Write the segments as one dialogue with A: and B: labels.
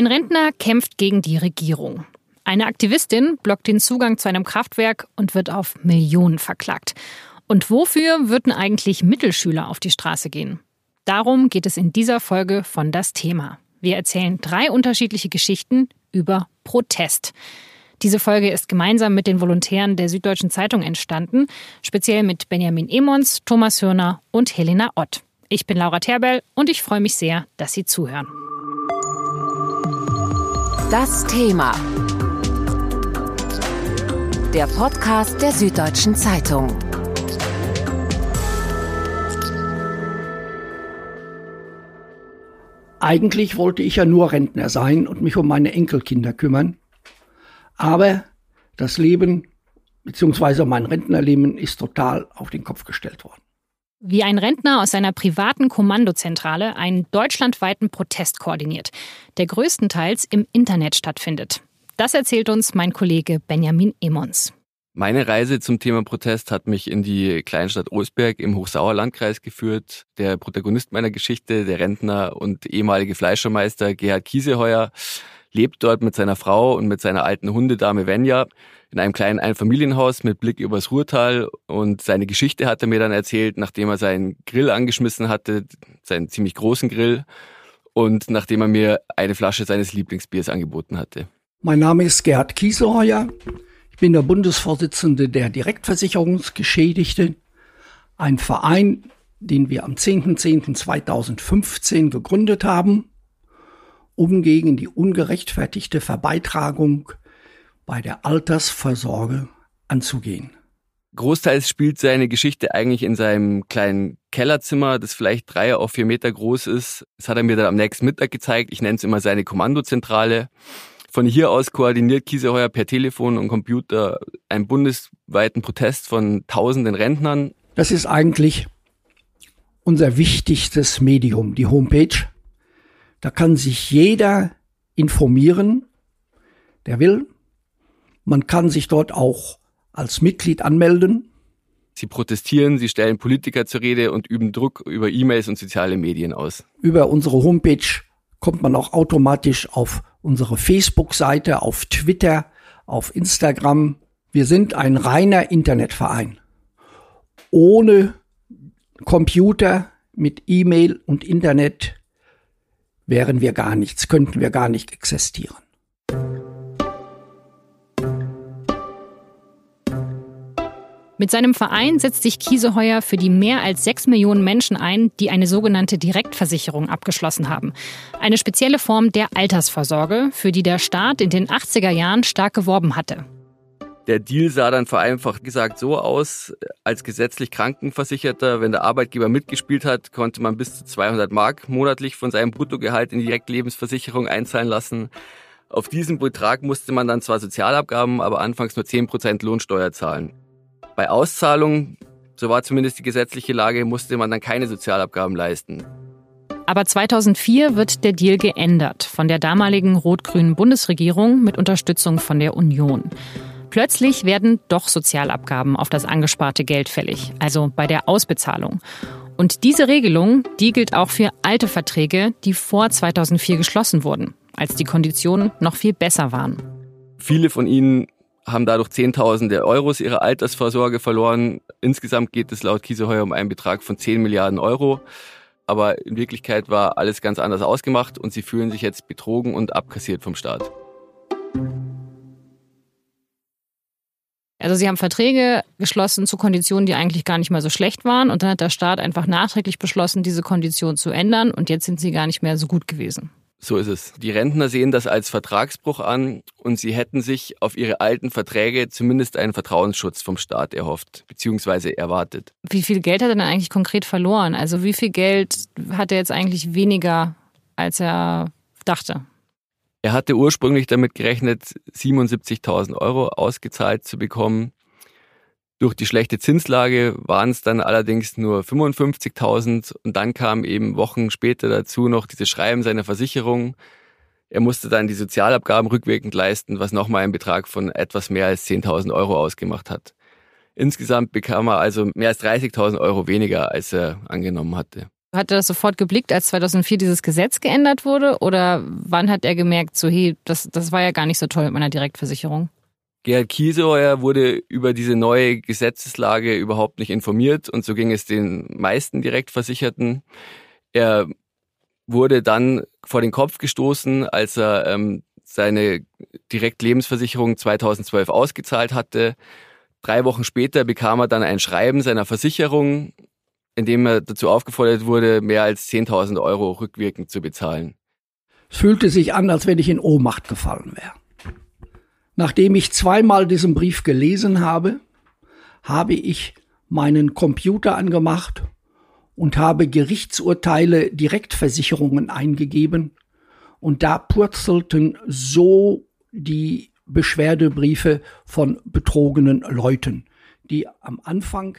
A: Ein Rentner kämpft gegen die Regierung. Eine Aktivistin blockt den Zugang zu einem Kraftwerk und wird auf Millionen verklagt. Und wofür würden eigentlich Mittelschüler auf die Straße gehen? Darum geht es in dieser Folge von Das Thema. Wir erzählen drei unterschiedliche Geschichten über Protest. Diese Folge ist gemeinsam mit den Volontären der Süddeutschen Zeitung entstanden, speziell mit Benjamin Emons, Thomas Hörner und Helena Ott. Ich bin Laura Terbell und ich freue mich sehr, dass Sie zuhören.
B: Das Thema. Der Podcast der Süddeutschen Zeitung.
C: Eigentlich wollte ich ja nur Rentner sein und mich um meine Enkelkinder kümmern. Aber das Leben bzw. mein Rentnerleben ist total auf den Kopf gestellt worden.
A: Wie ein Rentner aus seiner privaten Kommandozentrale einen deutschlandweiten Protest koordiniert, der größtenteils im Internet stattfindet. Das erzählt uns mein Kollege Benjamin Emons.
D: Meine Reise zum Thema Protest hat mich in die Kleinstadt Olsberg im Hochsauerlandkreis geführt. Der Protagonist meiner Geschichte, der Rentner und ehemalige Fleischermeister Gerhard Kieseheuer, lebt dort mit seiner Frau und mit seiner alten Hundedame Venja in einem kleinen Einfamilienhaus mit Blick übers Ruhrtal. Und seine Geschichte hat er mir dann erzählt, nachdem er seinen Grill angeschmissen hatte, seinen ziemlich großen Grill, und nachdem er mir eine Flasche seines Lieblingsbiers angeboten hatte.
C: Mein Name ist Gerhard Kieseheuer. Ich bin der Bundesvorsitzende der Direktversicherungsgeschädigte, ein Verein, den wir am 10.10.2015 gegründet haben um gegen die ungerechtfertigte Verbeitragung bei der Altersvorsorge anzugehen.
D: Großteils spielt seine Geschichte eigentlich in seinem kleinen Kellerzimmer, das vielleicht drei auf vier Meter groß ist. Das hat er mir dann am nächsten Mittag gezeigt. Ich nenne es immer seine Kommandozentrale. Von hier aus koordiniert Kieseheuer per Telefon und Computer einen bundesweiten Protest von tausenden Rentnern.
C: Das ist eigentlich unser wichtigstes Medium, die Homepage. Da kann sich jeder informieren, der will. Man kann sich dort auch als Mitglied anmelden.
D: Sie protestieren, sie stellen Politiker zur Rede und üben Druck über E-Mails und soziale Medien aus.
C: Über unsere Homepage kommt man auch automatisch auf unsere Facebook-Seite, auf Twitter, auf Instagram. Wir sind ein reiner Internetverein. Ohne Computer, mit E-Mail und Internet wären wir gar nichts, könnten wir gar nicht existieren.
A: Mit seinem Verein setzt sich Kieseheuer für die mehr als sechs Millionen Menschen ein, die eine sogenannte Direktversicherung abgeschlossen haben. Eine spezielle Form der Altersvorsorge, für die der Staat in den 80er Jahren stark geworben hatte.
D: Der Deal sah dann vereinfacht gesagt so aus, als gesetzlich Krankenversicherter, wenn der Arbeitgeber mitgespielt hat, konnte man bis zu 200 Mark monatlich von seinem Bruttogehalt in die Direktlebensversicherung einzahlen lassen. Auf diesen Betrag musste man dann zwar Sozialabgaben, aber anfangs nur 10% Lohnsteuer zahlen. Bei Auszahlung, so war zumindest die gesetzliche Lage, musste man dann keine Sozialabgaben leisten.
A: Aber 2004 wird der Deal geändert von der damaligen rot-grünen Bundesregierung mit Unterstützung von der Union. Plötzlich werden doch Sozialabgaben auf das angesparte Geld fällig, also bei der Ausbezahlung. Und diese Regelung, die gilt auch für alte Verträge, die vor 2004 geschlossen wurden, als die Konditionen noch viel besser waren.
D: Viele von ihnen haben dadurch Zehntausende Euros ihrer Altersvorsorge verloren. Insgesamt geht es laut Kieseheuer um einen Betrag von 10 Milliarden Euro. Aber in Wirklichkeit war alles ganz anders ausgemacht und sie fühlen sich jetzt betrogen und abkassiert vom Staat.
A: Also sie haben Verträge geschlossen zu Konditionen, die eigentlich gar nicht mal so schlecht waren. Und dann hat der Staat einfach nachträglich beschlossen, diese Kondition zu ändern. Und jetzt sind sie gar nicht mehr so gut gewesen.
D: So ist es. Die Rentner sehen das als Vertragsbruch an und sie hätten sich auf ihre alten Verträge zumindest einen Vertrauensschutz vom Staat erhofft bzw. erwartet.
A: Wie viel Geld hat er denn eigentlich konkret verloren? Also wie viel Geld hat er jetzt eigentlich weniger, als er dachte?
D: Er hatte ursprünglich damit gerechnet, 77.000 Euro ausgezahlt zu bekommen. Durch die schlechte Zinslage waren es dann allerdings nur 55.000 und dann kam eben Wochen später dazu noch dieses Schreiben seiner Versicherung. Er musste dann die Sozialabgaben rückwirkend leisten, was nochmal einen Betrag von etwas mehr als 10.000 Euro ausgemacht hat. Insgesamt bekam er also mehr als 30.000 Euro weniger, als er angenommen hatte.
A: Hat er das sofort geblickt, als 2004 dieses Gesetz geändert wurde? Oder wann hat er gemerkt, so hey, das, das war ja gar nicht so toll mit meiner Direktversicherung?
D: Gerhard Kieseuer wurde über diese neue Gesetzeslage überhaupt nicht informiert und so ging es den meisten Direktversicherten. Er wurde dann vor den Kopf gestoßen, als er ähm, seine Direktlebensversicherung 2012 ausgezahlt hatte. Drei Wochen später bekam er dann ein Schreiben seiner Versicherung, in dem er dazu aufgefordert wurde, mehr als 10.000 Euro rückwirkend zu bezahlen.
C: Es fühlte sich an, als wenn ich in Ohnmacht gefallen wäre. Nachdem ich zweimal diesen Brief gelesen habe, habe ich meinen Computer angemacht und habe Gerichtsurteile Direktversicherungen eingegeben und da purzelten so die Beschwerdebriefe von betrogenen Leuten, die am Anfang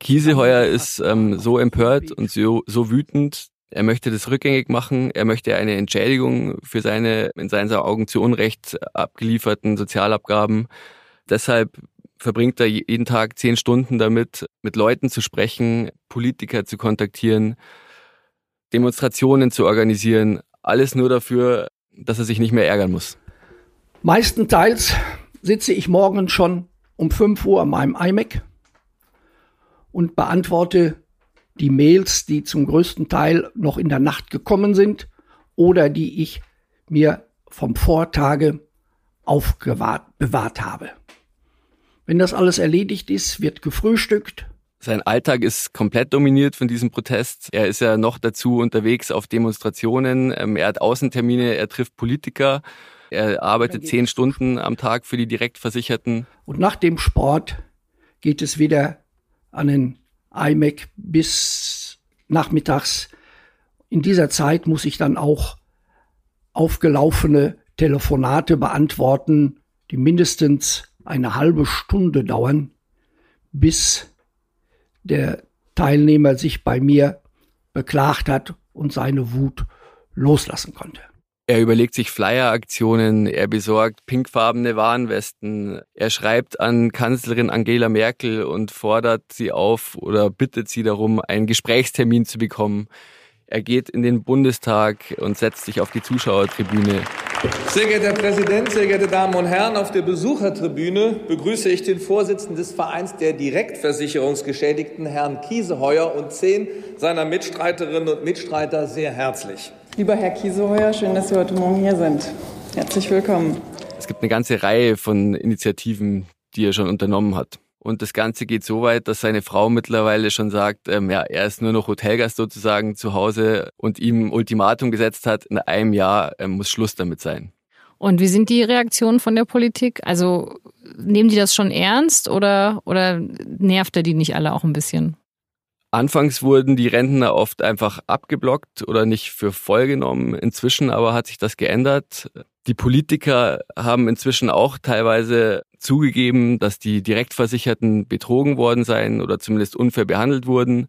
D: Kieseheuer ist ähm, so empört und so, so wütend. Er möchte das rückgängig machen. Er möchte eine Entschädigung für seine in seinen Augen zu Unrecht abgelieferten Sozialabgaben. Deshalb verbringt er jeden Tag zehn Stunden damit, mit Leuten zu sprechen, Politiker zu kontaktieren, Demonstrationen zu organisieren. Alles nur dafür, dass er sich nicht mehr ärgern muss.
C: Meistenteils sitze ich morgen schon um 5 Uhr an meinem iMac und beantworte die Mails, die zum größten Teil noch in der Nacht gekommen sind oder die ich mir vom Vortage aufbewahrt bewahrt habe. Wenn das alles erledigt ist, wird gefrühstückt.
D: Sein Alltag ist komplett dominiert von diesem Protest. Er ist ja noch dazu unterwegs auf Demonstrationen. Ähm, er hat Außentermine, er trifft Politiker. Er arbeitet zehn Stunden am Tag für die Direktversicherten.
C: Und nach dem Sport geht es wieder an den iMac bis nachmittags. In dieser Zeit muss ich dann auch aufgelaufene Telefonate beantworten, die mindestens eine halbe Stunde dauern, bis der Teilnehmer sich bei mir beklagt hat und seine Wut loslassen konnte.
D: Er überlegt sich Flyer-Aktionen, er besorgt pinkfarbene Warnwesten, er schreibt an Kanzlerin Angela Merkel und fordert sie auf oder bittet sie darum, einen Gesprächstermin zu bekommen. Er geht in den Bundestag und setzt sich auf die Zuschauertribüne.
E: Sehr geehrter Herr Präsident, sehr geehrte Damen und Herren, auf der Besuchertribüne begrüße ich den Vorsitzenden des Vereins der Direktversicherungsgeschädigten, Herrn Kieseheuer, und zehn seiner Mitstreiterinnen und Mitstreiter sehr herzlich.
F: Lieber Herr Kieseheuer, schön, dass Sie heute Morgen hier sind. Herzlich willkommen.
D: Es gibt eine ganze Reihe von Initiativen, die er schon unternommen hat. Und das Ganze geht so weit, dass seine Frau mittlerweile schon sagt, ähm, ja, er ist nur noch Hotelgast sozusagen zu Hause und ihm Ultimatum gesetzt hat, in einem Jahr ähm, muss Schluss damit sein.
A: Und wie sind die Reaktionen von der Politik? Also nehmen die das schon ernst oder, oder nervt er die nicht alle auch ein bisschen?
D: Anfangs wurden die Rentner oft einfach abgeblockt oder nicht für voll genommen. Inzwischen aber hat sich das geändert. Die Politiker haben inzwischen auch teilweise zugegeben, dass die Direktversicherten betrogen worden seien oder zumindest unfair behandelt wurden.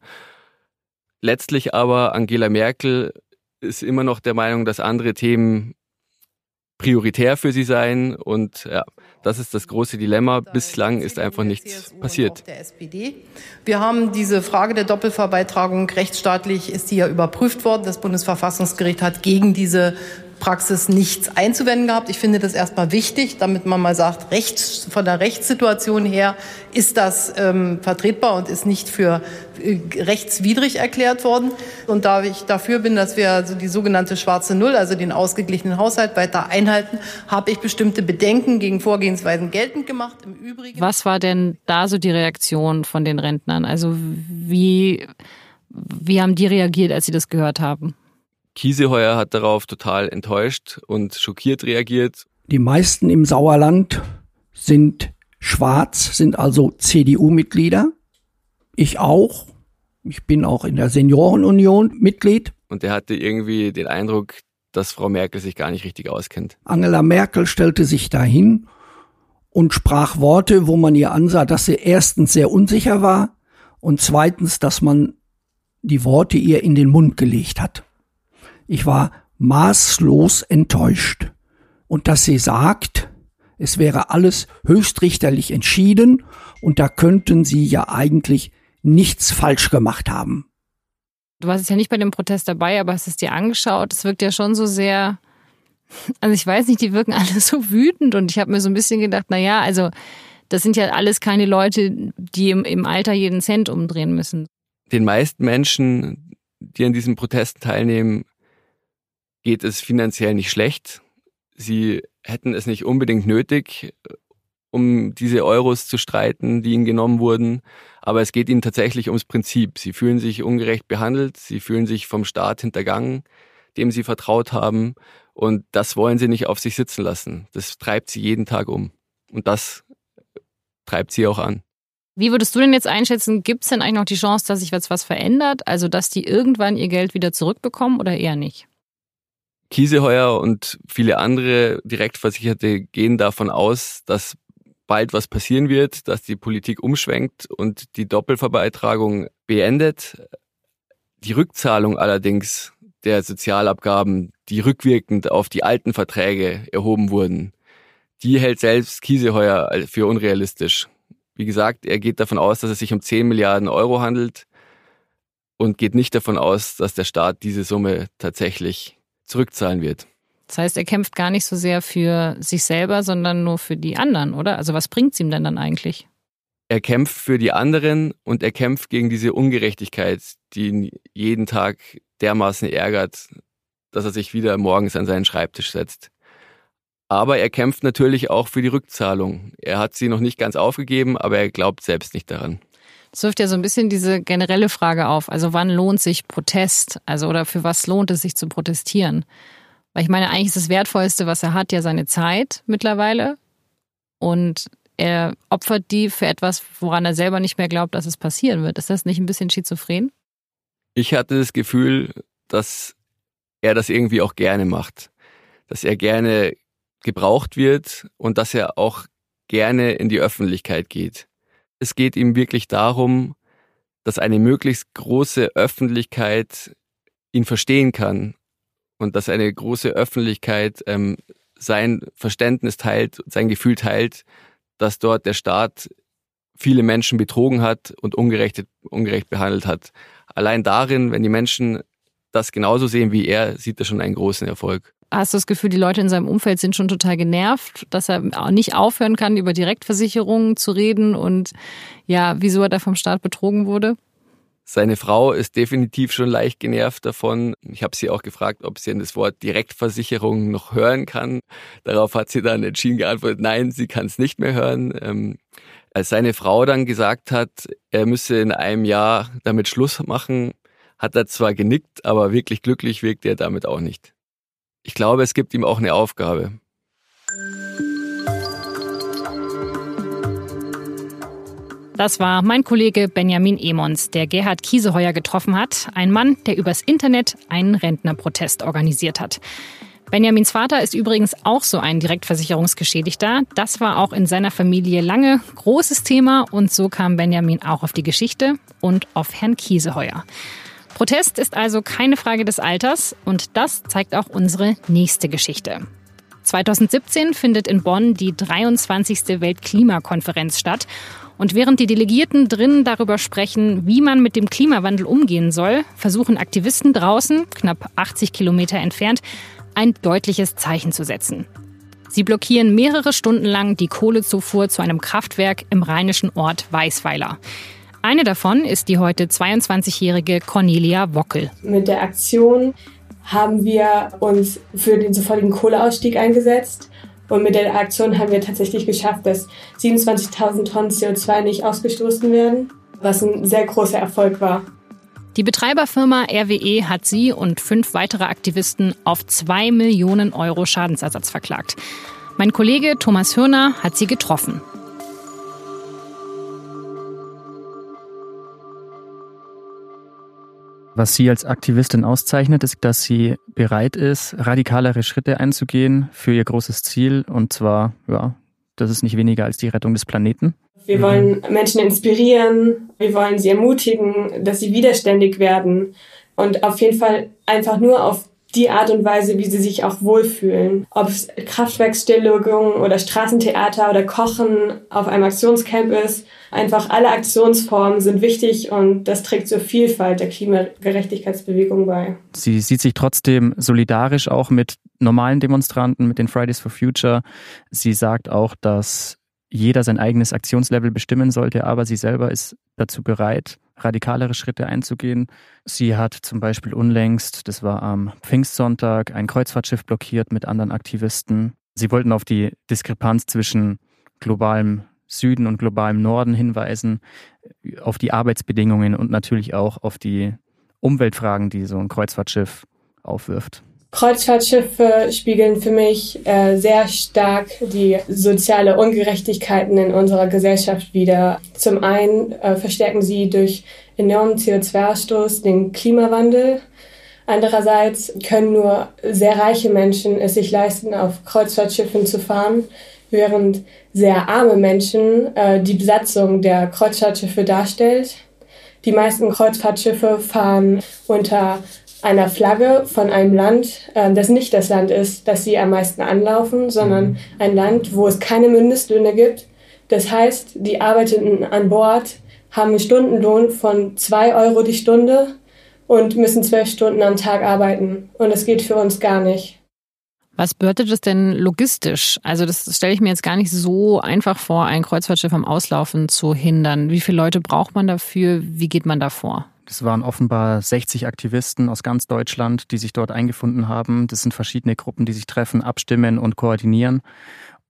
D: Letztlich aber Angela Merkel ist immer noch der Meinung, dass andere Themen prioritär für sie sein. Und ja, das ist das große Dilemma. Bislang ist einfach nichts passiert.
F: Wir haben diese Frage der Doppelverbeitragung rechtsstaatlich ist die ja überprüft worden. Das Bundesverfassungsgericht hat gegen diese Praxis nichts einzuwenden gehabt. Ich finde das erstmal wichtig, damit man mal sagt, rechts, von der Rechtssituation her ist das ähm, vertretbar und ist nicht für äh, rechtswidrig erklärt worden. Und da ich dafür bin, dass wir also die sogenannte schwarze Null, also den ausgeglichenen Haushalt weiter einhalten, habe ich bestimmte Bedenken gegen Vorgehensweisen geltend gemacht. Im
A: Übrigen Was war denn da so die Reaktion von den Rentnern? Also wie, wie haben die reagiert, als sie das gehört haben?
D: Kieseheuer hat darauf total enttäuscht und schockiert reagiert.
C: Die meisten im Sauerland sind schwarz, sind also CDU-Mitglieder. Ich auch. Ich bin auch in der Seniorenunion Mitglied.
D: Und er hatte irgendwie den Eindruck, dass Frau Merkel sich gar nicht richtig auskennt.
C: Angela Merkel stellte sich dahin und sprach Worte, wo man ihr ansah, dass sie erstens sehr unsicher war und zweitens, dass man die Worte ihr in den Mund gelegt hat. Ich war maßlos enttäuscht. Und dass sie sagt, es wäre alles höchstrichterlich entschieden und da könnten sie ja eigentlich nichts falsch gemacht haben.
A: Du warst ja nicht bei dem Protest dabei, aber hast es dir angeschaut. Es wirkt ja schon so sehr, also ich weiß nicht, die wirken alle so wütend und ich habe mir so ein bisschen gedacht, na ja, also das sind ja alles keine Leute, die im, im Alter jeden Cent umdrehen müssen.
D: Den meisten Menschen, die an diesen Protesten teilnehmen, geht es finanziell nicht schlecht. Sie hätten es nicht unbedingt nötig, um diese Euros zu streiten, die ihnen genommen wurden. Aber es geht ihnen tatsächlich ums Prinzip. Sie fühlen sich ungerecht behandelt, sie fühlen sich vom Staat hintergangen, dem sie vertraut haben. Und das wollen sie nicht auf sich sitzen lassen. Das treibt sie jeden Tag um. Und das treibt sie auch an.
A: Wie würdest du denn jetzt einschätzen, gibt es denn eigentlich noch die Chance, dass sich jetzt was verändert? Also, dass die irgendwann ihr Geld wieder zurückbekommen oder eher nicht?
D: Kieseheuer und viele andere Direktversicherte gehen davon aus, dass bald was passieren wird, dass die Politik umschwenkt und die Doppelverbeitragung beendet. Die Rückzahlung allerdings der Sozialabgaben, die rückwirkend auf die alten Verträge erhoben wurden, die hält selbst Kieseheuer für unrealistisch. Wie gesagt, er geht davon aus, dass es sich um 10 Milliarden Euro handelt und geht nicht davon aus, dass der Staat diese Summe tatsächlich zurückzahlen wird.
A: Das heißt, er kämpft gar nicht so sehr für sich selber, sondern nur für die anderen, oder? Also was bringt es ihm denn dann eigentlich?
D: Er kämpft für die anderen und er kämpft gegen diese Ungerechtigkeit, die ihn jeden Tag dermaßen ärgert, dass er sich wieder morgens an seinen Schreibtisch setzt. Aber er kämpft natürlich auch für die Rückzahlung. Er hat sie noch nicht ganz aufgegeben, aber er glaubt selbst nicht daran.
A: Das wirft ja so ein bisschen diese generelle Frage auf. Also wann lohnt sich Protest? Also oder für was lohnt es sich zu protestieren? Weil ich meine, eigentlich ist das Wertvollste, was er hat, ja seine Zeit mittlerweile. Und er opfert die für etwas, woran er selber nicht mehr glaubt, dass es passieren wird. Ist das nicht ein bisschen schizophren?
D: Ich hatte das Gefühl, dass er das irgendwie auch gerne macht. Dass er gerne gebraucht wird und dass er auch gerne in die Öffentlichkeit geht. Es geht ihm wirklich darum, dass eine möglichst große Öffentlichkeit ihn verstehen kann und dass eine große Öffentlichkeit ähm, sein Verständnis teilt, sein Gefühl teilt, dass dort der Staat viele Menschen betrogen hat und ungerecht, ungerecht behandelt hat. Allein darin, wenn die Menschen das genauso sehen wie er, sieht er schon einen großen Erfolg.
A: Hast du das Gefühl, die Leute in seinem Umfeld sind schon total genervt, dass er nicht aufhören kann, über Direktversicherungen zu reden und ja, wieso er da vom Staat betrogen wurde?
D: Seine Frau ist definitiv schon leicht genervt davon. Ich habe sie auch gefragt, ob sie das Wort Direktversicherung noch hören kann. Darauf hat sie dann entschieden geantwortet, nein, sie kann es nicht mehr hören. Ähm, als seine Frau dann gesagt hat, er müsse in einem Jahr damit Schluss machen, hat er zwar genickt, aber wirklich glücklich wirkt er damit auch nicht. Ich glaube, es gibt ihm auch eine Aufgabe.
A: Das war mein Kollege Benjamin Emons, der Gerhard Kieseheuer getroffen hat. Ein Mann, der übers Internet einen Rentnerprotest organisiert hat. Benjamins Vater ist übrigens auch so ein Direktversicherungsgeschädigter. Das war auch in seiner Familie lange großes Thema und so kam Benjamin auch auf die Geschichte und auf Herrn Kieseheuer. Protest ist also keine Frage des Alters und das zeigt auch unsere nächste Geschichte. 2017 findet in Bonn die 23. Weltklimakonferenz statt und während die Delegierten drinnen darüber sprechen, wie man mit dem Klimawandel umgehen soll, versuchen Aktivisten draußen, knapp 80 Kilometer entfernt, ein deutliches Zeichen zu setzen. Sie blockieren mehrere Stunden lang die Kohlezufuhr zu einem Kraftwerk im rheinischen Ort Weißweiler. Eine davon ist die heute 22-jährige Cornelia Wockel.
G: Mit der Aktion haben wir uns für den sofortigen Kohleausstieg eingesetzt und mit der Aktion haben wir tatsächlich geschafft, dass 27.000 Tonnen CO2 nicht ausgestoßen werden, was ein sehr großer Erfolg war.
A: Die Betreiberfirma RWE hat sie und fünf weitere Aktivisten auf zwei Millionen Euro Schadensersatz verklagt. Mein Kollege Thomas Hürner hat sie getroffen.
H: Was sie als Aktivistin auszeichnet, ist, dass sie bereit ist, radikalere Schritte einzugehen für ihr großes Ziel. Und zwar, ja, das ist nicht weniger als die Rettung des Planeten.
G: Wir wollen Menschen inspirieren, wir wollen sie ermutigen, dass sie widerständig werden und auf jeden Fall einfach nur auf die Art und Weise, wie sie sich auch wohlfühlen. Ob es Kraftwerksstilllegung oder Straßentheater oder Kochen auf einem Aktionscamp ist. Einfach alle Aktionsformen sind wichtig und das trägt zur Vielfalt der Klimagerechtigkeitsbewegung bei.
H: Sie sieht sich trotzdem solidarisch auch mit normalen Demonstranten, mit den Fridays for Future. Sie sagt auch, dass jeder sein eigenes Aktionslevel bestimmen sollte, aber sie selber ist dazu bereit, radikalere Schritte einzugehen. Sie hat zum Beispiel unlängst, das war am Pfingstsonntag, ein Kreuzfahrtschiff blockiert mit anderen Aktivisten. Sie wollten auf die Diskrepanz zwischen globalem Süden und globalem Norden hinweisen, auf die Arbeitsbedingungen und natürlich auch auf die Umweltfragen, die so ein Kreuzfahrtschiff aufwirft.
G: Kreuzfahrtschiffe spiegeln für mich äh, sehr stark die soziale Ungerechtigkeiten in unserer Gesellschaft wider. Zum einen äh, verstärken sie durch enormen CO2-Ausstoß den Klimawandel. Andererseits können nur sehr reiche Menschen es sich leisten, auf Kreuzfahrtschiffen zu fahren, während sehr arme Menschen äh, die Besatzung der Kreuzfahrtschiffe darstellt. Die meisten Kreuzfahrtschiffe fahren unter einer Flagge von einem Land, äh, das nicht das Land ist, das sie am meisten anlaufen, sondern mhm. ein Land, wo es keine Mindestlöhne gibt. Das heißt, die Arbeitenden an Bord haben einen Stundenlohn von zwei Euro die Stunde und müssen zwölf Stunden am Tag arbeiten. Und das geht für uns gar nicht.
A: Was bedeutet das denn logistisch? Also das stelle ich mir jetzt gar nicht so einfach vor, ein Kreuzfahrtschiff am Auslaufen zu hindern. Wie viele Leute braucht man dafür? Wie geht man da vor?
H: Das waren offenbar 60 Aktivisten aus ganz Deutschland, die sich dort eingefunden haben. Das sind verschiedene Gruppen, die sich treffen, abstimmen und koordinieren.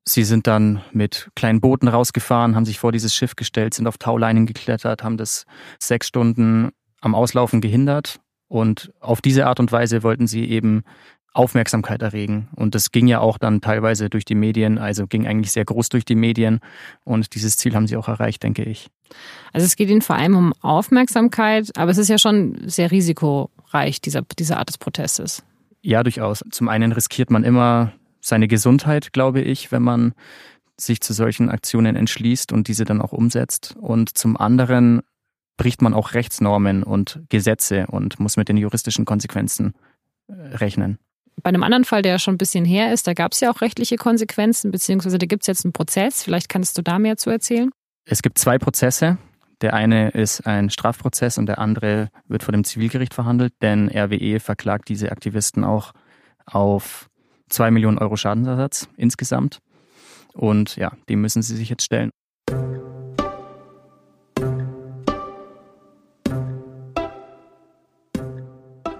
H: Sie sind dann mit kleinen Booten rausgefahren, haben sich vor dieses Schiff gestellt, sind auf Tauleinen geklettert, haben das sechs Stunden am Auslaufen gehindert. Und auf diese Art und Weise wollten sie eben Aufmerksamkeit erregen. Und das ging ja auch dann teilweise durch die Medien, also ging eigentlich sehr groß durch die Medien. Und dieses Ziel haben sie auch erreicht, denke ich.
A: Also es geht ihnen vor allem um Aufmerksamkeit, aber es ist ja schon sehr risikoreich, dieser, diese Art des Protestes.
H: Ja, durchaus. Zum einen riskiert man immer seine Gesundheit, glaube ich, wenn man sich zu solchen Aktionen entschließt und diese dann auch umsetzt. Und zum anderen bricht man auch Rechtsnormen und Gesetze und muss mit den juristischen Konsequenzen äh, rechnen.
A: Bei einem anderen Fall, der schon ein bisschen her ist, da gab es ja auch rechtliche Konsequenzen, beziehungsweise da gibt es jetzt einen Prozess. Vielleicht kannst du da mehr zu erzählen.
H: Es gibt zwei Prozesse. Der eine ist ein Strafprozess und der andere wird vor dem Zivilgericht verhandelt, denn RWE verklagt diese Aktivisten auch auf zwei Millionen Euro Schadensersatz insgesamt. Und ja, dem müssen sie sich jetzt stellen.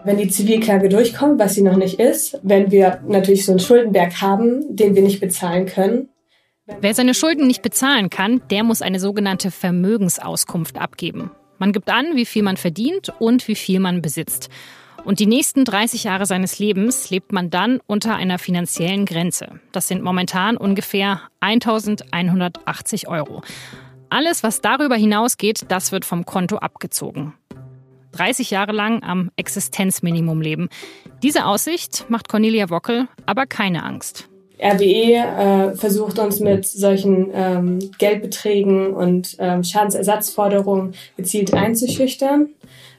G: Wenn die Zivilklage durchkommt, was sie noch nicht ist, wenn wir natürlich so einen Schuldenberg haben, den wir nicht bezahlen können.
A: Wer seine Schulden nicht bezahlen kann, der muss eine sogenannte Vermögensauskunft abgeben. Man gibt an, wie viel man verdient und wie viel man besitzt. Und die nächsten 30 Jahre seines Lebens lebt man dann unter einer finanziellen Grenze. Das sind momentan ungefähr 1180 Euro. Alles, was darüber hinausgeht, das wird vom Konto abgezogen. 30 Jahre lang am Existenzminimum leben. Diese Aussicht macht Cornelia Wockel aber keine Angst.
G: RWE äh, versucht uns mit solchen ähm, Geldbeträgen und ähm, Schadensersatzforderungen gezielt einzuschüchtern.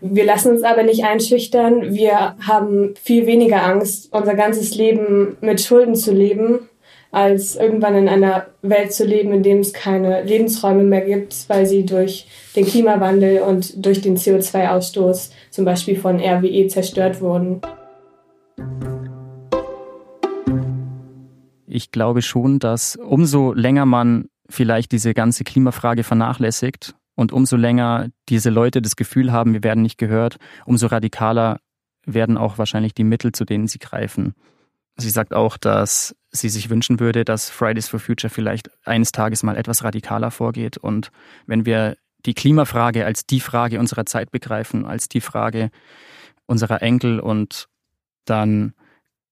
G: Wir lassen uns aber nicht einschüchtern. Wir haben viel weniger Angst, unser ganzes Leben mit Schulden zu leben als irgendwann in einer Welt zu leben, in dem es keine Lebensräume mehr gibt, weil sie durch den Klimawandel und durch den CO2-Ausstoß zum Beispiel von RWE zerstört wurden.
H: Ich glaube schon, dass umso länger man vielleicht diese ganze Klimafrage vernachlässigt und umso länger diese Leute das Gefühl haben, wir werden nicht gehört, umso radikaler werden auch wahrscheinlich die Mittel, zu denen sie greifen. Sie sagt auch, dass sie sich wünschen würde, dass Fridays for Future vielleicht eines Tages mal etwas radikaler vorgeht. Und wenn wir die Klimafrage als die Frage unserer Zeit begreifen, als die Frage unserer Enkel und dann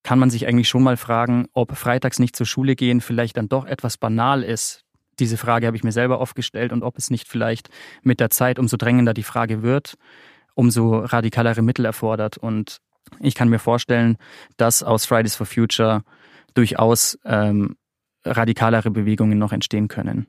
H: kann man sich eigentlich schon mal fragen, ob freitags nicht zur Schule gehen vielleicht dann doch etwas banal ist. Diese Frage habe ich mir selber oft gestellt und ob es nicht vielleicht mit der Zeit umso drängender die Frage wird, umso radikalere Mittel erfordert. Und ich kann mir vorstellen, dass aus Fridays for Future durchaus ähm, radikalere Bewegungen noch entstehen können.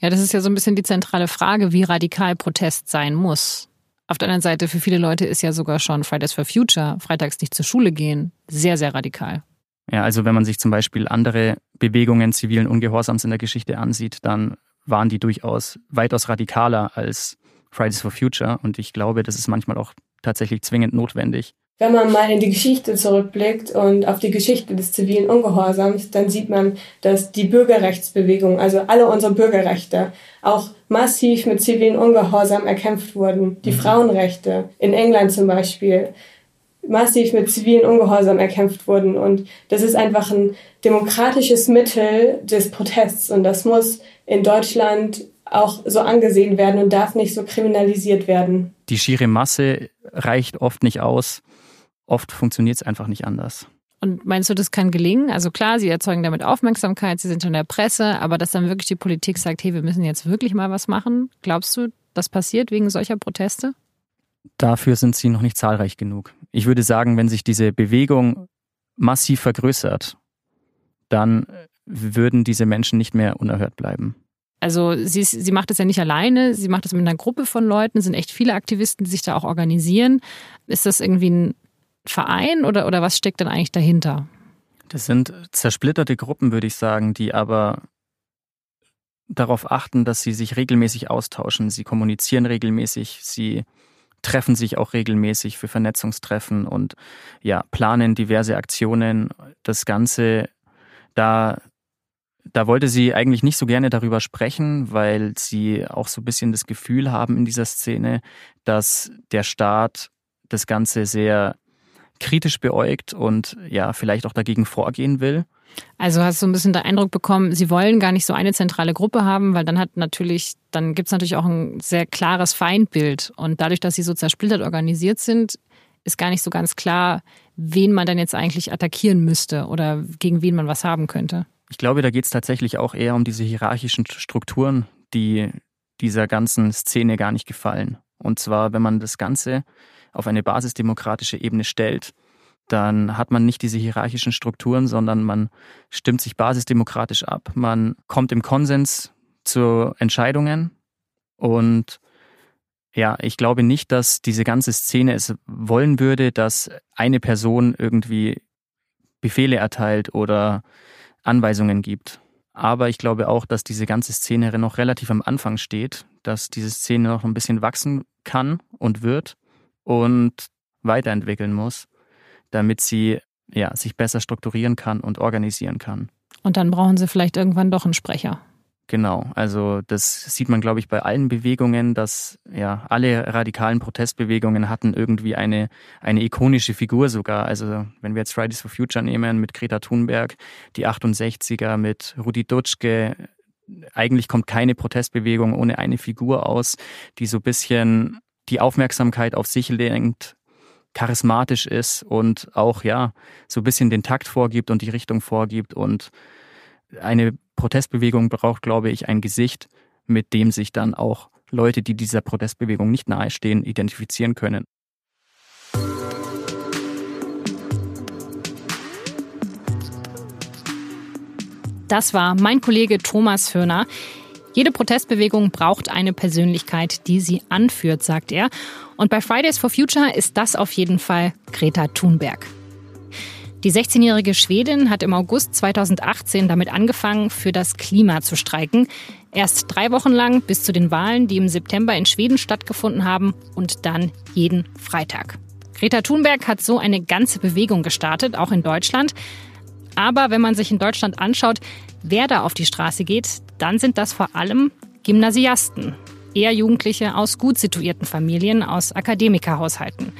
A: Ja, das ist ja so ein bisschen die zentrale Frage, wie radikal Protest sein muss. Auf der anderen Seite, für viele Leute ist ja sogar schon Fridays for Future, freitags nicht zur Schule gehen, sehr, sehr radikal.
H: Ja, also wenn man sich zum Beispiel andere Bewegungen zivilen Ungehorsams in der Geschichte ansieht, dann waren die durchaus weitaus radikaler als Fridays for Future. Und ich glaube, das ist manchmal auch tatsächlich zwingend notwendig.
G: Wenn man mal in die Geschichte zurückblickt und auf die Geschichte des zivilen Ungehorsams, dann sieht man, dass die Bürgerrechtsbewegung, also alle unsere Bürgerrechte, auch massiv mit zivilen Ungehorsam erkämpft wurden. Die mhm. Frauenrechte in England zum Beispiel massiv mit zivilen Ungehorsam erkämpft wurden. Und das ist einfach ein demokratisches Mittel des Protests. Und das muss in Deutschland auch so angesehen werden und darf nicht so kriminalisiert werden.
H: Die schiere Masse reicht oft nicht aus. Oft funktioniert es einfach nicht anders.
A: Und meinst du, das kann gelingen? Also klar, sie erzeugen damit Aufmerksamkeit, sie sind schon in der Presse, aber dass dann wirklich die Politik sagt, hey, wir müssen jetzt wirklich mal was machen. Glaubst du, das passiert wegen solcher Proteste?
H: Dafür sind sie noch nicht zahlreich genug. Ich würde sagen, wenn sich diese Bewegung massiv vergrößert, dann würden diese Menschen nicht mehr unerhört bleiben.
A: Also sie, sie macht es ja nicht alleine, sie macht es mit einer Gruppe von Leuten, es sind echt viele Aktivisten, die sich da auch organisieren. Ist das irgendwie ein Verein oder, oder was steckt denn eigentlich dahinter?
H: Das sind zersplitterte Gruppen, würde ich sagen, die aber darauf achten, dass sie sich regelmäßig austauschen. Sie kommunizieren regelmäßig, sie treffen sich auch regelmäßig für Vernetzungstreffen und ja, planen diverse Aktionen. Das Ganze, da, da wollte sie eigentlich nicht so gerne darüber sprechen, weil sie auch so ein bisschen das Gefühl haben in dieser Szene, dass der Staat das Ganze sehr kritisch beäugt und ja, vielleicht auch dagegen vorgehen will.
A: Also hast du ein bisschen den Eindruck bekommen, sie wollen gar nicht so eine zentrale Gruppe haben, weil dann hat natürlich, dann gibt es natürlich auch ein sehr klares Feindbild. Und dadurch, dass sie so zersplittert organisiert sind, ist gar nicht so ganz klar, wen man dann jetzt eigentlich attackieren müsste oder gegen wen man was haben könnte.
H: Ich glaube, da geht es tatsächlich auch eher um diese hierarchischen Strukturen, die dieser ganzen Szene gar nicht gefallen. Und zwar, wenn man das Ganze auf eine basisdemokratische Ebene stellt, dann hat man nicht diese hierarchischen Strukturen, sondern man stimmt sich basisdemokratisch ab. Man kommt im Konsens zu Entscheidungen und ja, ich glaube nicht, dass diese ganze Szene es wollen würde, dass eine Person irgendwie Befehle erteilt oder Anweisungen gibt. Aber ich glaube auch, dass diese ganze Szene noch relativ am Anfang steht, dass diese Szene noch ein bisschen wachsen kann und wird und weiterentwickeln muss damit sie ja, sich besser strukturieren kann und organisieren kann.
A: Und dann brauchen sie vielleicht irgendwann doch einen Sprecher.
H: Genau, also das sieht man, glaube ich, bei allen Bewegungen, dass ja alle radikalen Protestbewegungen hatten irgendwie eine, eine ikonische Figur sogar. Also wenn wir jetzt Fridays for Future nehmen mit Greta Thunberg, die 68er mit Rudi Dutschke, eigentlich kommt keine Protestbewegung ohne eine Figur aus, die so ein bisschen die Aufmerksamkeit auf sich lenkt charismatisch ist und auch ja so ein bisschen den Takt vorgibt und die Richtung vorgibt. Und eine Protestbewegung braucht, glaube ich, ein Gesicht, mit dem sich dann auch Leute, die dieser Protestbewegung nicht nahestehen, identifizieren können.
A: Das war mein Kollege Thomas Höhner. Jede Protestbewegung braucht eine Persönlichkeit, die sie anführt, sagt er. Und bei Fridays for Future ist das auf jeden Fall Greta Thunberg. Die 16-jährige Schwedin hat im August 2018 damit angefangen, für das Klima zu streiken. Erst drei Wochen lang bis zu den Wahlen, die im September in Schweden stattgefunden haben und dann jeden Freitag. Greta Thunberg hat so eine ganze Bewegung gestartet, auch in Deutschland. Aber wenn man sich in Deutschland anschaut, wer da auf die Straße geht, dann sind das vor allem Gymnasiasten, eher Jugendliche aus gut situierten Familien, aus Akademikerhaushalten.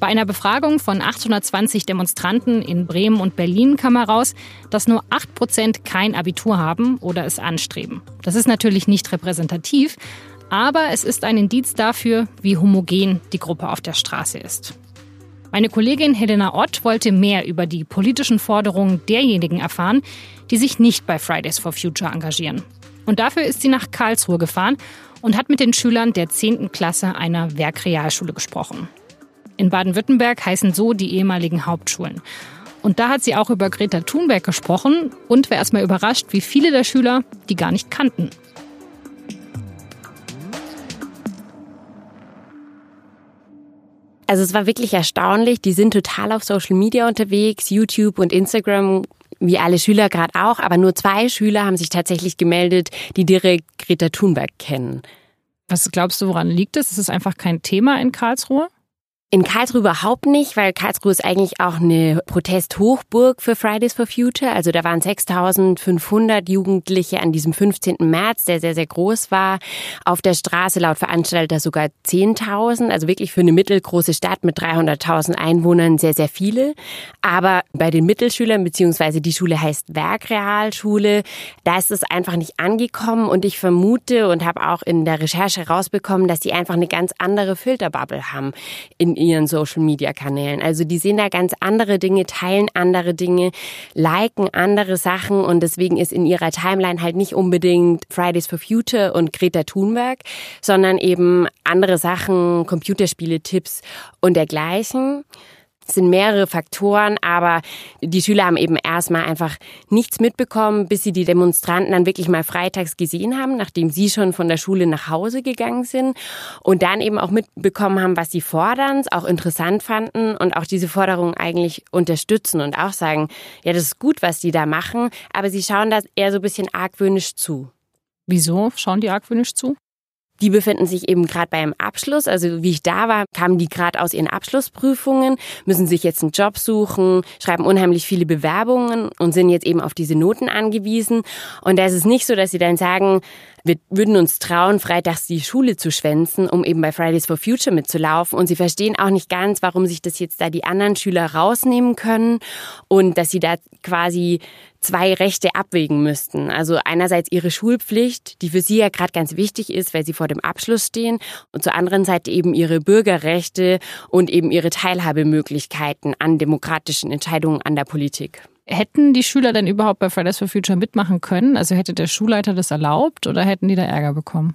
A: Bei einer Befragung von 820 Demonstranten in Bremen und Berlin kam heraus, dass nur 8 Prozent kein Abitur haben oder es anstreben. Das ist natürlich nicht repräsentativ, aber es ist ein Indiz dafür, wie homogen die Gruppe auf der Straße ist. Meine Kollegin Helena Ott wollte mehr über die politischen Forderungen derjenigen erfahren, die sich nicht bei Fridays for Future engagieren. Und dafür ist sie nach Karlsruhe gefahren und hat mit den Schülern der 10. Klasse einer Werkrealschule gesprochen. In Baden-Württemberg heißen so die ehemaligen Hauptschulen. Und da hat sie auch über Greta Thunberg gesprochen und war erstmal überrascht, wie viele der Schüler die gar nicht kannten.
I: Also es war wirklich erstaunlich. Die sind total auf Social Media unterwegs, YouTube und Instagram wie alle Schüler gerade auch, aber nur zwei Schüler haben sich tatsächlich gemeldet, die direkt Greta Thunberg kennen.
A: Was glaubst du, woran liegt es? Ist es einfach kein Thema in Karlsruhe?
I: In Karlsruhe überhaupt nicht, weil Karlsruhe ist eigentlich auch eine Protesthochburg für Fridays for Future. Also da waren 6500 Jugendliche an diesem 15. März, der sehr, sehr groß war, auf der Straße, laut Veranstalter sogar 10.000. Also wirklich für eine mittelgroße Stadt mit 300.000 Einwohnern sehr, sehr viele. Aber bei den Mittelschülern, beziehungsweise die Schule heißt Werkrealschule, da ist es einfach nicht angekommen. Und ich vermute und habe auch in der Recherche rausbekommen, dass die einfach eine ganz andere Filterbubble haben in ihren Social-Media-Kanälen. Also die sehen da ganz andere Dinge, teilen andere Dinge, liken andere Sachen und deswegen ist in ihrer Timeline halt nicht unbedingt Fridays for Future und Greta Thunberg, sondern eben andere Sachen, Computerspiele, Tipps und dergleichen. Es sind mehrere Faktoren, aber die Schüler haben eben erstmal einfach nichts mitbekommen, bis sie die Demonstranten dann wirklich mal freitags gesehen haben, nachdem sie schon von der Schule nach Hause gegangen sind und dann eben auch mitbekommen haben, was sie fordern, auch interessant fanden und auch diese Forderungen eigentlich unterstützen und auch sagen, ja, das ist gut, was die da machen, aber sie schauen da eher so ein bisschen argwöhnisch zu.
A: Wieso schauen die argwöhnisch zu?
I: Die befinden sich eben gerade beim Abschluss. Also wie ich da war, kamen die gerade aus ihren Abschlussprüfungen, müssen sich jetzt einen Job suchen, schreiben unheimlich viele Bewerbungen und sind jetzt eben auf diese Noten angewiesen. Und da ist es nicht so, dass sie dann sagen, wir würden uns trauen, freitags die Schule zu schwänzen, um eben bei Fridays for Future mitzulaufen. Und sie verstehen auch nicht ganz, warum sich das jetzt da die anderen Schüler rausnehmen können und dass sie da quasi zwei Rechte abwägen müssten. Also einerseits ihre Schulpflicht, die für sie ja gerade ganz wichtig ist, weil sie vor dem Abschluss stehen, und zur anderen Seite eben ihre Bürgerrechte und eben ihre Teilhabemöglichkeiten an demokratischen Entscheidungen an der Politik.
A: Hätten die Schüler denn überhaupt bei Fridays for Future mitmachen können? Also hätte der Schulleiter das erlaubt oder hätten die da Ärger bekommen?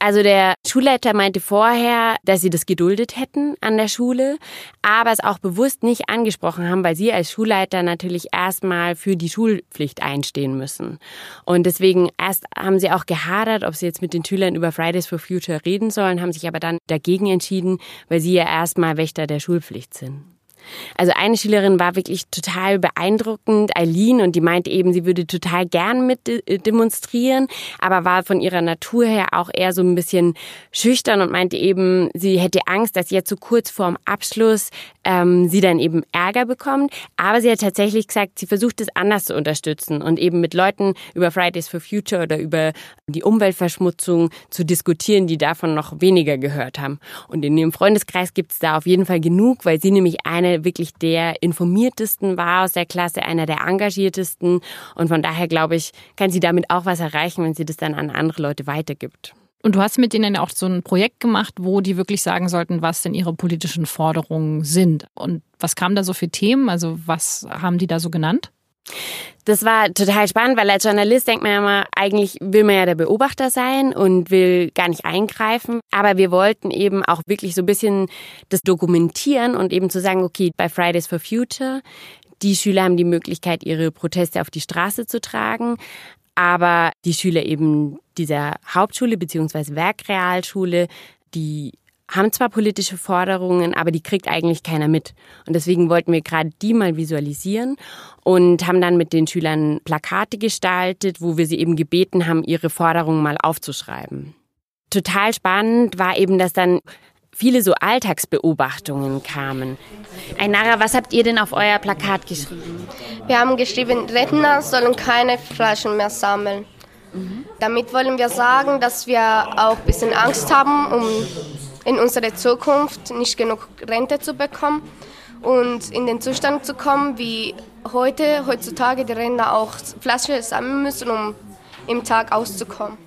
I: Also der Schulleiter meinte vorher, dass sie das geduldet hätten an der Schule, aber es auch bewusst nicht angesprochen haben, weil sie als Schulleiter natürlich erstmal für die Schulpflicht einstehen müssen. Und deswegen erst haben sie auch gehadert, ob sie jetzt mit den Schülern über Fridays for Future reden sollen, haben sich aber dann dagegen entschieden, weil sie ja erstmal Wächter der Schulpflicht sind. Also eine Schülerin war wirklich total beeindruckend, Eileen, und die meinte eben, sie würde total gern mit äh, demonstrieren, aber war von ihrer Natur her auch eher so ein bisschen schüchtern und meinte eben, sie hätte Angst, dass jetzt so kurz vorm Abschluss ähm, sie dann eben Ärger bekommt. Aber sie hat tatsächlich gesagt, sie versucht es anders zu unterstützen und eben mit Leuten über Fridays for Future oder über die Umweltverschmutzung zu diskutieren, die davon noch weniger gehört haben. Und in ihrem Freundeskreis gibt es da auf jeden Fall genug, weil sie nämlich eine wirklich der informiertesten war aus der Klasse, einer der engagiertesten. Und von daher glaube ich, kann sie damit auch was erreichen, wenn sie das dann an andere Leute weitergibt.
A: Und du hast mit denen auch so ein Projekt gemacht, wo die wirklich sagen sollten, was denn ihre politischen Forderungen sind. Und was kamen da so für Themen? Also was haben die da so genannt?
I: Das war total spannend, weil als Journalist denkt man ja immer, eigentlich will man ja der Beobachter sein und will gar nicht eingreifen. Aber wir wollten eben auch wirklich so ein bisschen das dokumentieren und eben zu sagen, okay, bei Fridays for Future, die Schüler haben die Möglichkeit, ihre Proteste auf die Straße zu tragen. Aber die Schüler eben dieser Hauptschule beziehungsweise Werkrealschule, die haben zwar politische Forderungen, aber die kriegt eigentlich keiner mit. Und deswegen wollten wir gerade die mal visualisieren und haben dann mit den Schülern Plakate gestaltet, wo wir sie eben gebeten haben, ihre Forderungen mal aufzuschreiben. Total spannend war eben, dass dann viele so Alltagsbeobachtungen kamen. Einara, was habt ihr denn auf euer Plakat geschrieben?
J: Wir haben geschrieben, Rentner sollen keine Flaschen mehr sammeln. Mhm. Damit wollen wir sagen, dass wir auch ein bisschen Angst haben um in unserer Zukunft nicht genug Rente zu bekommen und in den Zustand zu kommen, wie heute, heutzutage die Rentner auch Flaschen sammeln müssen, um im Tag auszukommen.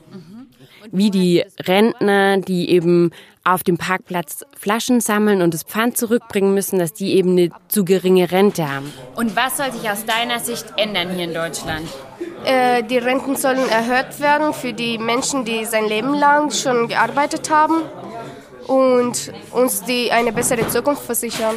I: Wie die Rentner, die eben auf dem Parkplatz Flaschen sammeln und das Pfand zurückbringen müssen, dass die eben eine zu geringe Rente haben. Und was soll sich aus deiner Sicht ändern hier in Deutschland?
J: Äh, die Renten sollen erhöht werden für die Menschen, die sein Leben lang schon gearbeitet haben und uns die eine bessere Zukunft versichern.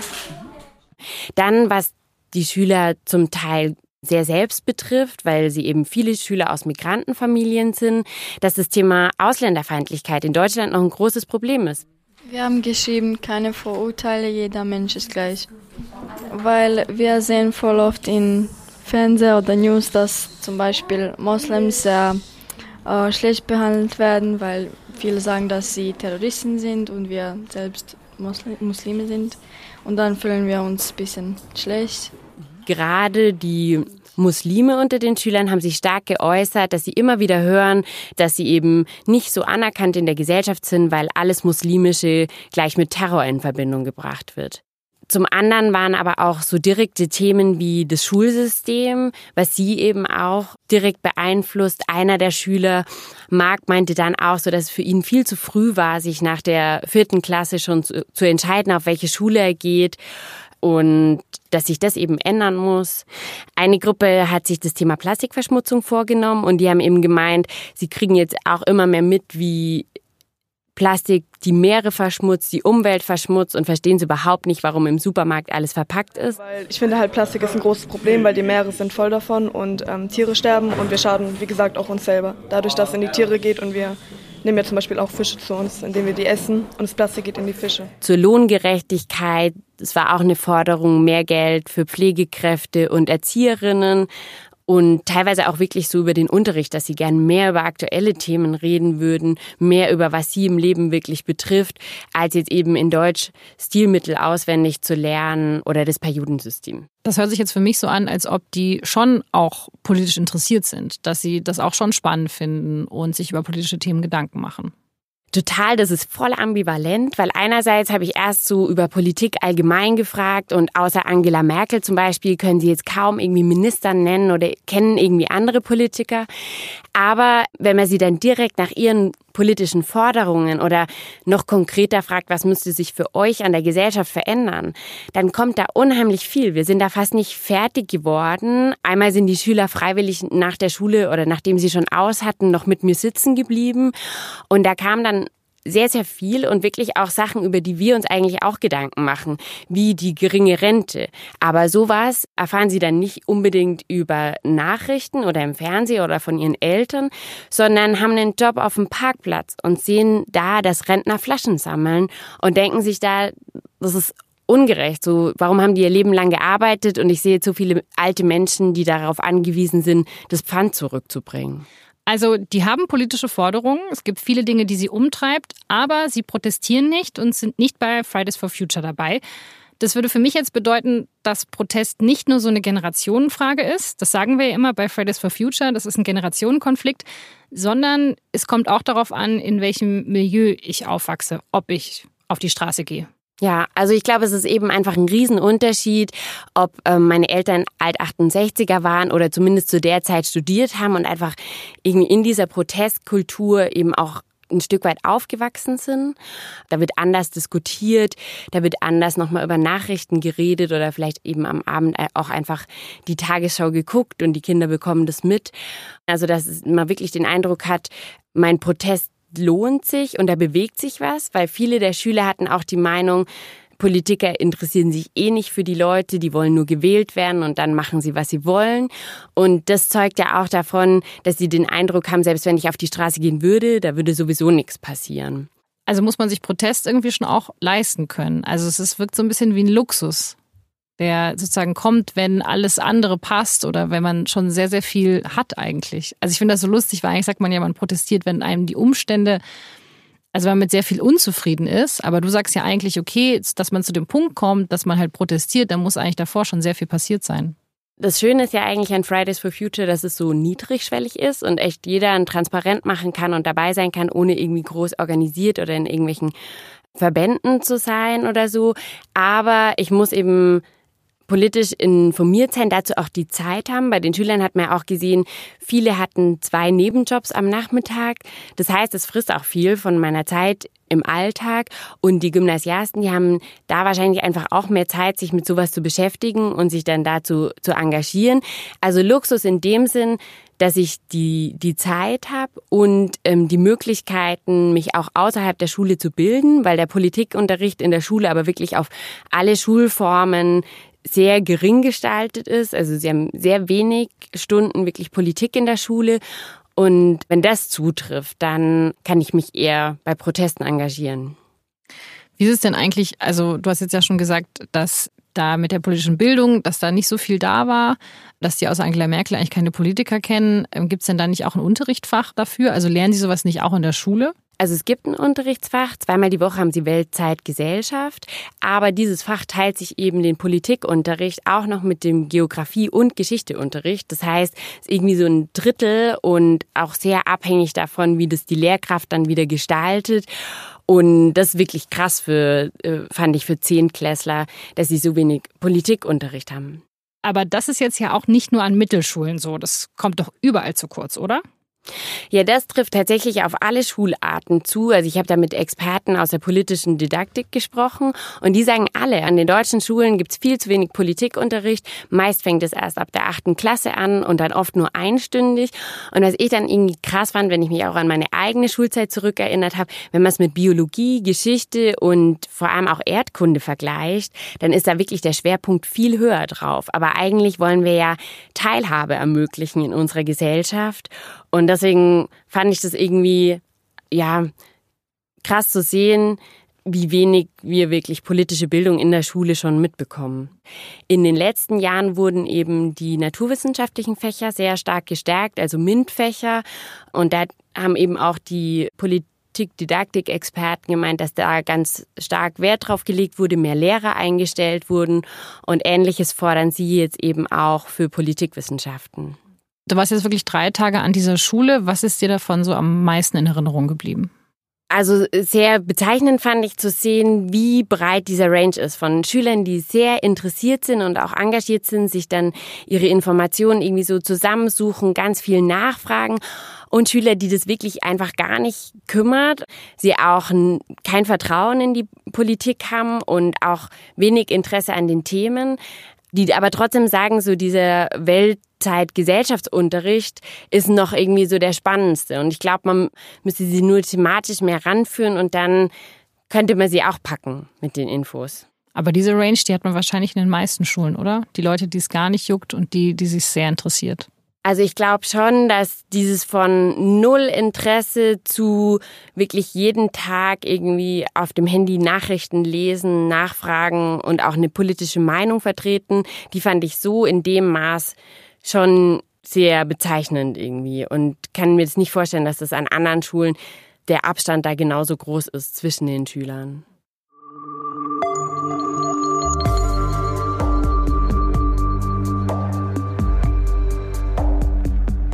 I: Dann, was die Schüler zum Teil sehr selbst betrifft, weil sie eben viele Schüler aus Migrantenfamilien sind, dass das Thema Ausländerfeindlichkeit in Deutschland noch ein großes Problem ist.
K: Wir haben geschrieben, keine Vorurteile, jeder Mensch ist gleich. Weil wir sehen voll oft in Fernseher oder News, dass zum Beispiel Moslems sehr äh, schlecht behandelt werden, weil viele sagen, dass sie Terroristen sind und wir selbst Muslim Muslime sind. Und dann fühlen wir uns ein bisschen schlecht.
I: Gerade die Muslime unter den Schülern haben sich stark geäußert, dass sie immer wieder hören, dass sie eben nicht so anerkannt in der Gesellschaft sind, weil alles Muslimische gleich mit Terror in Verbindung gebracht wird. Zum anderen waren aber auch so direkte Themen wie das Schulsystem, was sie eben auch direkt beeinflusst. Einer der Schüler, Marc, meinte dann auch so, dass es für ihn viel zu früh war, sich nach der vierten Klasse schon zu, zu entscheiden, auf welche Schule er geht und dass sich das eben ändern muss. Eine Gruppe hat sich das Thema Plastikverschmutzung vorgenommen und die haben eben gemeint, sie kriegen jetzt auch immer mehr mit, wie Plastik die Meere verschmutzt, die Umwelt verschmutzt und verstehen sie überhaupt nicht, warum im Supermarkt alles verpackt ist.
L: Weil ich finde halt, Plastik ist ein großes Problem, weil die Meere sind voll davon und ähm, Tiere sterben und wir schaden, wie gesagt, auch uns selber. Dadurch, dass es in die Tiere geht und wir nehmen ja zum Beispiel auch Fische zu uns, indem wir die essen und das Plastik geht in die Fische.
I: Zur Lohngerechtigkeit, es war auch eine Forderung, mehr Geld für Pflegekräfte und Erzieherinnen und teilweise auch wirklich so über den Unterricht, dass sie gern mehr über aktuelle Themen reden würden, mehr über was sie im Leben wirklich betrifft, als jetzt eben in Deutsch Stilmittel auswendig zu lernen oder das Periodensystem.
A: Das hört sich jetzt für mich so an, als ob die schon auch politisch interessiert sind, dass sie das auch schon spannend finden und sich über politische Themen Gedanken machen.
I: Total, das ist voll ambivalent, weil einerseits habe ich erst so über Politik allgemein gefragt und außer Angela Merkel zum Beispiel können sie jetzt kaum irgendwie Minister nennen oder kennen irgendwie andere Politiker. Aber wenn man sie dann direkt nach ihren politischen Forderungen oder noch konkreter fragt, was müsste sich für euch an der Gesellschaft verändern, dann kommt da unheimlich viel. Wir sind da fast nicht fertig geworden. Einmal sind die Schüler freiwillig nach der Schule oder nachdem sie schon aus hatten, noch mit mir sitzen geblieben. Und da kam dann sehr, sehr viel und wirklich auch Sachen, über die wir uns eigentlich auch Gedanken machen, wie die geringe Rente. Aber sowas erfahren sie dann nicht unbedingt über Nachrichten oder im Fernsehen oder von ihren Eltern, sondern haben einen Job auf dem Parkplatz und sehen da, dass Rentner Flaschen sammeln und denken sich da, das ist ungerecht. So, warum haben die ihr Leben lang gearbeitet und ich sehe so viele alte Menschen, die darauf angewiesen sind, das Pfand zurückzubringen.
A: Also, die haben politische Forderungen. Es gibt viele Dinge, die sie umtreibt, aber sie protestieren nicht und sind nicht bei Fridays for Future dabei. Das würde für mich jetzt bedeuten, dass Protest nicht nur so eine Generationenfrage ist. Das sagen wir ja immer bei Fridays for Future. Das ist ein Generationenkonflikt, sondern es kommt auch darauf an, in welchem Milieu ich aufwachse, ob ich auf die Straße gehe.
I: Ja, also ich glaube, es ist eben einfach ein Riesenunterschied, ob ähm, meine Eltern alt 68er waren oder zumindest zu der Zeit studiert haben und einfach irgendwie in dieser Protestkultur eben auch ein Stück weit aufgewachsen sind. Da wird anders diskutiert, da wird anders nochmal über Nachrichten geredet oder vielleicht eben am Abend auch einfach die Tagesschau geguckt und die Kinder bekommen das mit. Also dass man wirklich den Eindruck hat, mein Protest lohnt sich und da bewegt sich was, weil viele der Schüler hatten auch die Meinung, Politiker interessieren sich eh nicht für die Leute, die wollen nur gewählt werden und dann machen sie, was sie wollen. Und das zeugt ja auch davon, dass sie den Eindruck haben, selbst wenn ich auf die Straße gehen würde, da würde sowieso nichts passieren.
A: Also muss man sich Protest irgendwie schon auch leisten können. Also es ist, wirkt so ein bisschen wie ein Luxus der sozusagen kommt, wenn alles andere passt oder wenn man schon sehr, sehr viel hat eigentlich. Also ich finde das so lustig, weil eigentlich sagt man ja, man protestiert, wenn einem die Umstände, also wenn man mit sehr viel unzufrieden ist, aber du sagst ja eigentlich, okay, dass man zu dem Punkt kommt, dass man halt protestiert, dann muss eigentlich davor schon sehr viel passiert sein.
I: Das Schöne ist ja eigentlich an Fridays for Future, dass es so niedrigschwellig ist und echt jeder ein transparent machen kann und dabei sein kann, ohne irgendwie groß organisiert oder in irgendwelchen Verbänden zu sein oder so. Aber ich muss eben politisch informiert sein, dazu auch die Zeit haben. Bei den Schülern hat man auch gesehen, viele hatten zwei Nebenjobs am Nachmittag. Das heißt, es frisst auch viel von meiner Zeit im Alltag. Und die Gymnasiasten, die haben da wahrscheinlich einfach auch mehr Zeit, sich mit sowas zu beschäftigen und sich dann dazu zu engagieren. Also Luxus in dem Sinn, dass ich die, die Zeit habe und ähm, die Möglichkeiten, mich auch außerhalb der Schule zu bilden, weil der Politikunterricht in der Schule aber wirklich auf alle Schulformen sehr gering gestaltet ist. Also sie haben sehr wenig Stunden wirklich Politik in der Schule. Und wenn das zutrifft, dann kann ich mich eher bei Protesten engagieren.
A: Wie ist es denn eigentlich, also du hast jetzt ja schon gesagt, dass da mit der politischen Bildung, dass da nicht so viel da war, dass die außer Angela Merkel eigentlich keine Politiker kennen. Ähm, Gibt es denn da nicht auch ein Unterrichtsfach dafür? Also lernen die sowas nicht auch in der Schule?
I: Also es gibt ein Unterrichtsfach, zweimal die Woche haben sie Weltzeitgesellschaft, aber dieses Fach teilt sich eben den Politikunterricht auch noch mit dem Geografie- und Geschichteunterricht. Das heißt, es ist irgendwie so ein Drittel und auch sehr abhängig davon, wie das die Lehrkraft dann wieder gestaltet. Und das ist wirklich krass für, äh, fand ich für Zehntklässler, dass sie so wenig Politikunterricht haben.
A: Aber das ist jetzt ja auch nicht nur an Mittelschulen so. Das kommt doch überall zu kurz, oder?
I: Ja, das trifft tatsächlich auf alle Schularten zu. Also ich habe da mit Experten aus der politischen Didaktik gesprochen und die sagen alle, an den deutschen Schulen gibt's viel zu wenig Politikunterricht. Meist fängt es erst ab der achten Klasse an und dann oft nur einstündig. Und was ich dann irgendwie krass fand, wenn ich mich auch an meine eigene Schulzeit zurückerinnert habe, wenn man es mit Biologie, Geschichte und vor allem auch Erdkunde vergleicht, dann ist da wirklich der Schwerpunkt viel höher drauf. Aber eigentlich wollen wir ja Teilhabe ermöglichen in unserer Gesellschaft. Und deswegen fand ich das irgendwie, ja, krass zu sehen, wie wenig wir wirklich politische Bildung in der Schule schon mitbekommen. In den letzten Jahren wurden eben die naturwissenschaftlichen Fächer sehr stark gestärkt, also MINT-Fächer. Und da haben eben auch die Politik-Didaktik-Experten gemeint, dass da ganz stark Wert drauf gelegt wurde, mehr Lehrer eingestellt wurden. Und Ähnliches fordern sie jetzt eben auch für Politikwissenschaften.
A: Du warst jetzt wirklich drei Tage an dieser Schule. Was ist dir davon so am meisten in Erinnerung geblieben?
I: Also sehr bezeichnend fand ich zu sehen, wie breit dieser Range ist von Schülern, die sehr interessiert sind und auch engagiert sind, sich dann ihre Informationen irgendwie so zusammensuchen, ganz viel nachfragen und Schüler, die das wirklich einfach gar nicht kümmert, sie auch kein Vertrauen in die Politik haben und auch wenig Interesse an den Themen, die aber trotzdem sagen, so dieser Welt Zeit Gesellschaftsunterricht ist noch irgendwie so der spannendste. Und ich glaube, man müsste sie nur thematisch mehr ranführen und dann könnte man sie auch packen mit den Infos.
A: Aber diese Range, die hat man wahrscheinlich in den meisten Schulen, oder? Die Leute, die es gar nicht juckt und die, die sich sehr interessiert.
I: Also ich glaube schon, dass dieses von null Interesse zu wirklich jeden Tag irgendwie auf dem Handy Nachrichten lesen, nachfragen und auch eine politische Meinung vertreten, die fand ich so in dem Maß schon sehr bezeichnend irgendwie und kann mir jetzt nicht vorstellen, dass das an anderen Schulen der Abstand da genauso groß ist zwischen den Schülern.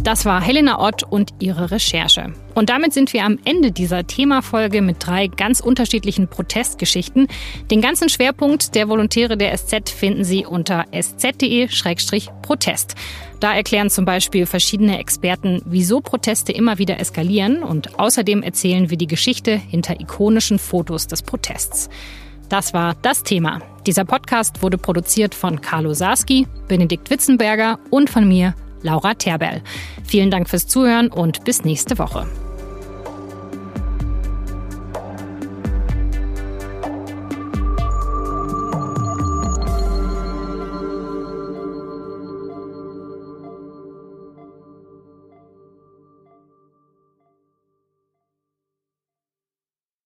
A: Das war Helena Ott und ihre Recherche. Und damit sind wir am Ende dieser Themafolge mit drei ganz unterschiedlichen Protestgeschichten. Den ganzen Schwerpunkt der Volontäre der SZ finden Sie unter sz.de-protest. Da erklären zum Beispiel verschiedene Experten, wieso Proteste immer wieder eskalieren und außerdem erzählen wir die Geschichte hinter ikonischen Fotos des Protests. Das war das Thema. Dieser Podcast wurde produziert von Carlo Sarski, Benedikt Witzenberger und von mir, Laura Terberl. Vielen Dank fürs Zuhören und bis nächste Woche.